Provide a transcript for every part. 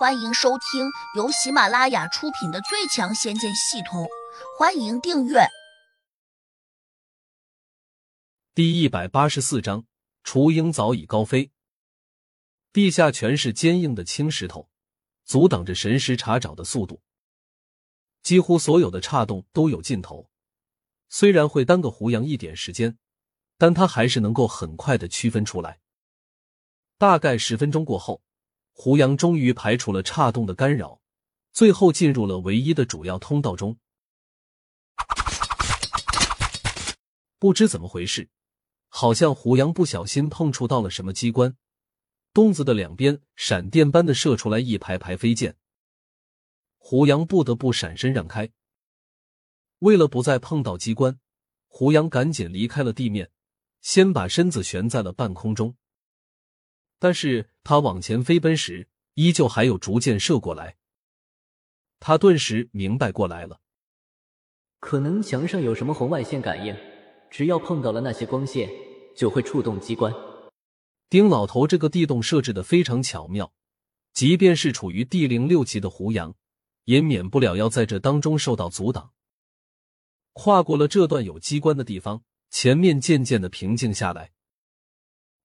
欢迎收听由喜马拉雅出品的《最强仙剑系统》，欢迎订阅。第一百八十四章，雏鹰早已高飞，地下全是坚硬的青石头，阻挡着神识查找的速度。几乎所有的岔洞都有尽头，虽然会耽搁胡杨一点时间，但他还是能够很快的区分出来。大概十分钟过后。胡杨终于排除了岔洞的干扰，最后进入了唯一的主要通道中。不知怎么回事，好像胡杨不小心碰触到了什么机关，洞子的两边闪电般的射出来一排排飞剑。胡杨不得不闪身让开。为了不再碰到机关，胡杨赶紧离开了地面，先把身子悬在了半空中。但是他往前飞奔时，依旧还有竹箭射过来。他顿时明白过来了，可能墙上有什么红外线感应，只要碰到了那些光线，就会触动机关。丁老头这个地洞设置的非常巧妙，即便是处于地灵六级的胡杨，也免不了要在这当中受到阻挡。跨过了这段有机关的地方，前面渐渐的平静下来。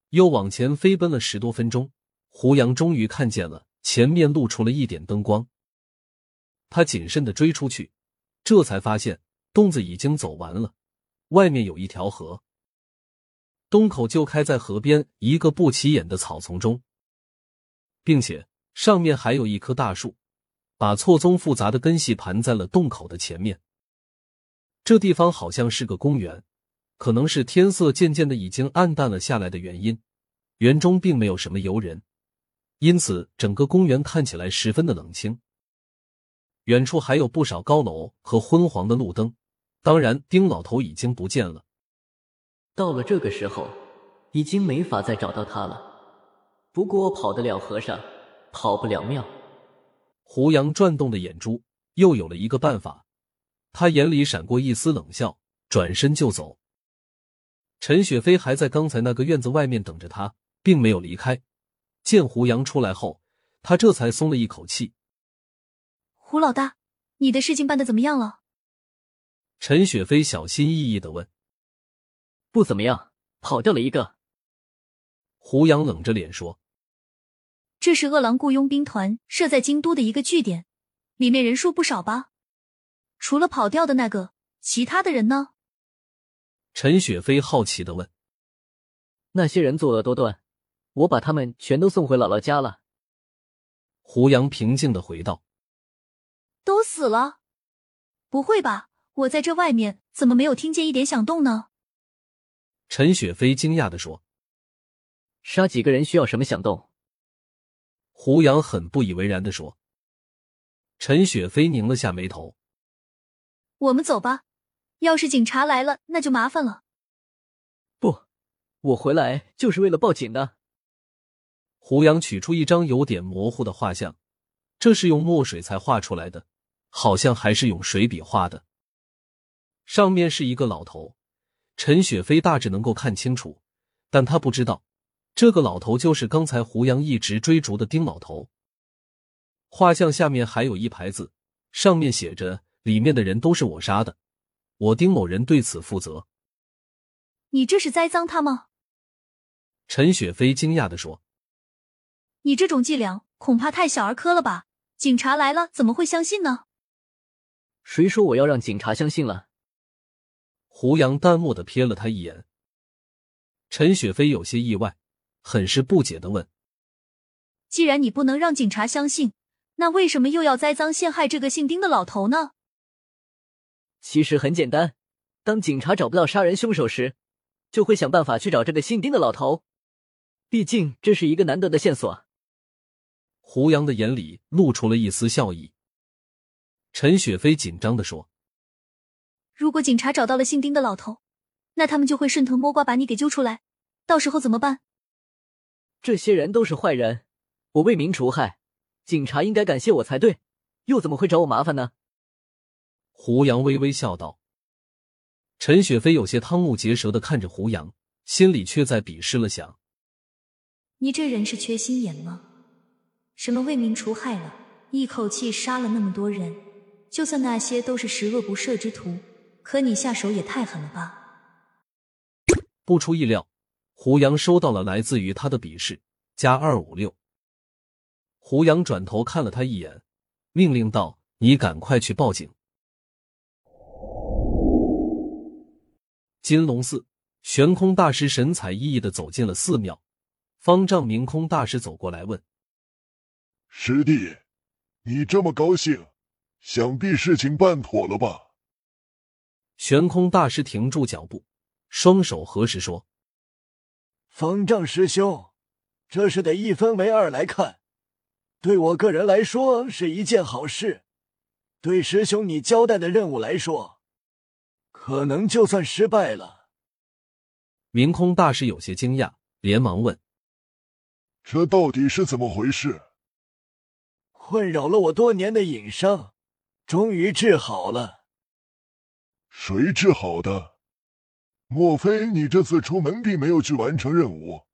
又往前飞奔了十多分钟，胡杨终于看见了前面露出了一点灯光。他谨慎的追出去，这才发现洞子已经走完了，外面有一条河，洞口就开在河边一个不起眼的草丛中，并且上面还有一棵大树，把错综复杂的根系盘在了洞口的前面。这地方好像是个公园。可能是天色渐渐的已经暗淡了下来的原因，园中并没有什么游人，因此整个公园看起来十分的冷清。远处还有不少高楼和昏黄的路灯，当然丁老头已经不见了。到了这个时候，已经没法再找到他了。不过跑得了和尚，跑不了庙。胡杨转动的眼珠又有了一个办法，他眼里闪过一丝冷笑，转身就走。陈雪飞还在刚才那个院子外面等着他，并没有离开。见胡杨出来后，他这才松了一口气。胡老大，你的事情办的怎么样了？陈雪飞小心翼翼的问。不怎么样，跑掉了一个。胡杨冷着脸说：“这是饿狼雇佣兵团设在京都的一个据点，里面人数不少吧？除了跑掉的那个，其他的人呢？”陈雪飞好奇的问：“那些人作恶多端，我把他们全都送回姥姥家了。”胡杨平静的回道：“都死了？不会吧？我在这外面怎么没有听见一点响动呢？”陈雪飞惊讶的说：“杀几个人需要什么响动？”胡杨很不以为然的说。陈雪飞拧了下眉头：“我们走吧。”要是警察来了，那就麻烦了。不，我回来就是为了报警的。胡杨取出一张有点模糊的画像，这是用墨水才画出来的，好像还是用水笔画的。上面是一个老头，陈雪飞大致能够看清楚，但他不知道这个老头就是刚才胡杨一直追逐的丁老头。画像下面还有一排字，上面写着：“里面的人都是我杀的。”我丁某人对此负责。你这是栽赃他吗？陈雪飞惊讶的说：“你这种伎俩恐怕太小儿科了吧？警察来了怎么会相信呢？”谁说我要让警察相信了？胡杨淡漠的瞥了他一眼。陈雪飞有些意外，很是不解的问：“既然你不能让警察相信，那为什么又要栽赃陷害这个姓丁的老头呢？”其实很简单，当警察找不到杀人凶手时，就会想办法去找这个姓丁的老头。毕竟这是一个难得的线索。胡杨的眼里露出了一丝笑意。陈雪飞紧张的说：“如果警察找到了姓丁的老头，那他们就会顺藤摸瓜把你给揪出来，到时候怎么办？”这些人都是坏人，我为民除害，警察应该感谢我才对，又怎么会找我麻烦呢？胡杨微微笑道。陈雪飞有些瞠目结舌的看着胡杨，心里却在鄙视了想：你这人是缺心眼吗？什么为民除害了，一口气杀了那么多人，就算那些都是十恶不赦之徒，可你下手也太狠了吧！不出意料，胡杨收到了来自于他的鄙视，加二五六。胡杨转头看了他一眼，命令道：“你赶快去报警。”金龙寺，悬空大师神采奕奕的走进了寺庙，方丈明空大师走过来问：“师弟，你这么高兴，想必事情办妥了吧？”悬空大师停住脚步，双手合十说：“方丈师兄，这事得一分为二来看。对我个人来说是一件好事，对师兄你交代的任务来说。”可能就算失败了。明空大师有些惊讶，连忙问：“这到底是怎么回事？”困扰了我多年的隐伤，终于治好了。谁治好的？莫非你这次出门并没有去完成任务，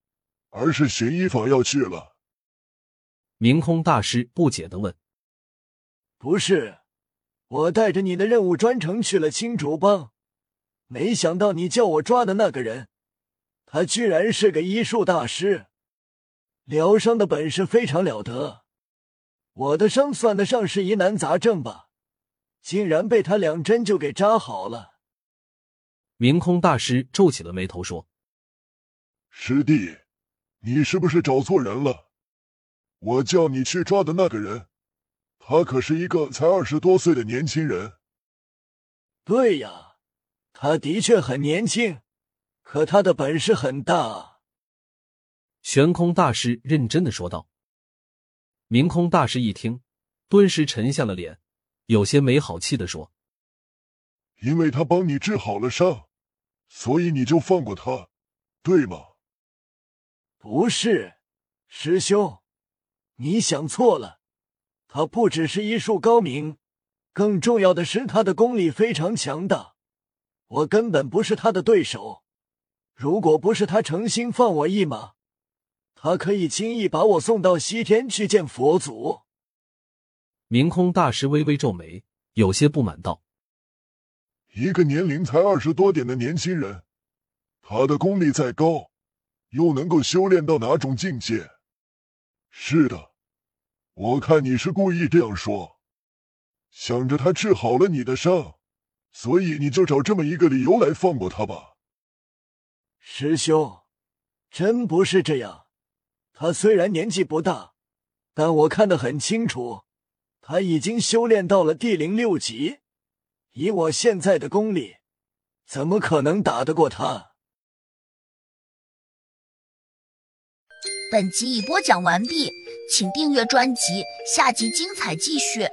而是寻医法要去了？明空大师不解的问：“不是，我带着你的任务专程去了青竹帮。”没想到你叫我抓的那个人，他居然是个医术大师，疗伤的本事非常了得。我的伤算得上是疑难杂症吧，竟然被他两针就给扎好了。明空大师皱起了眉头说：“师弟，你是不是找错人了？我叫你去抓的那个人，他可是一个才二十多岁的年轻人。”对呀。他的确很年轻，可他的本事很大。悬空大师认真的说道。明空大师一听，顿时沉下了脸，有些没好气的说：“因为他帮你治好了伤，所以你就放过他，对吗？”不是，师兄，你想错了。他不只是医术高明，更重要的是他的功力非常强大。我根本不是他的对手，如果不是他诚心放我一马，他可以轻易把我送到西天去见佛祖。明空大师微微皱眉，有些不满道：“一个年龄才二十多点的年轻人，他的功力再高，又能够修炼到哪种境界？是的，我看你是故意这样说，想着他治好了你的伤。”所以你就找这么一个理由来放过他吧，师兄，真不是这样。他虽然年纪不大，但我看得很清楚，他已经修炼到了第零六级。以我现在的功力，怎么可能打得过他？本集已播讲完毕，请订阅专辑，下集精彩继续。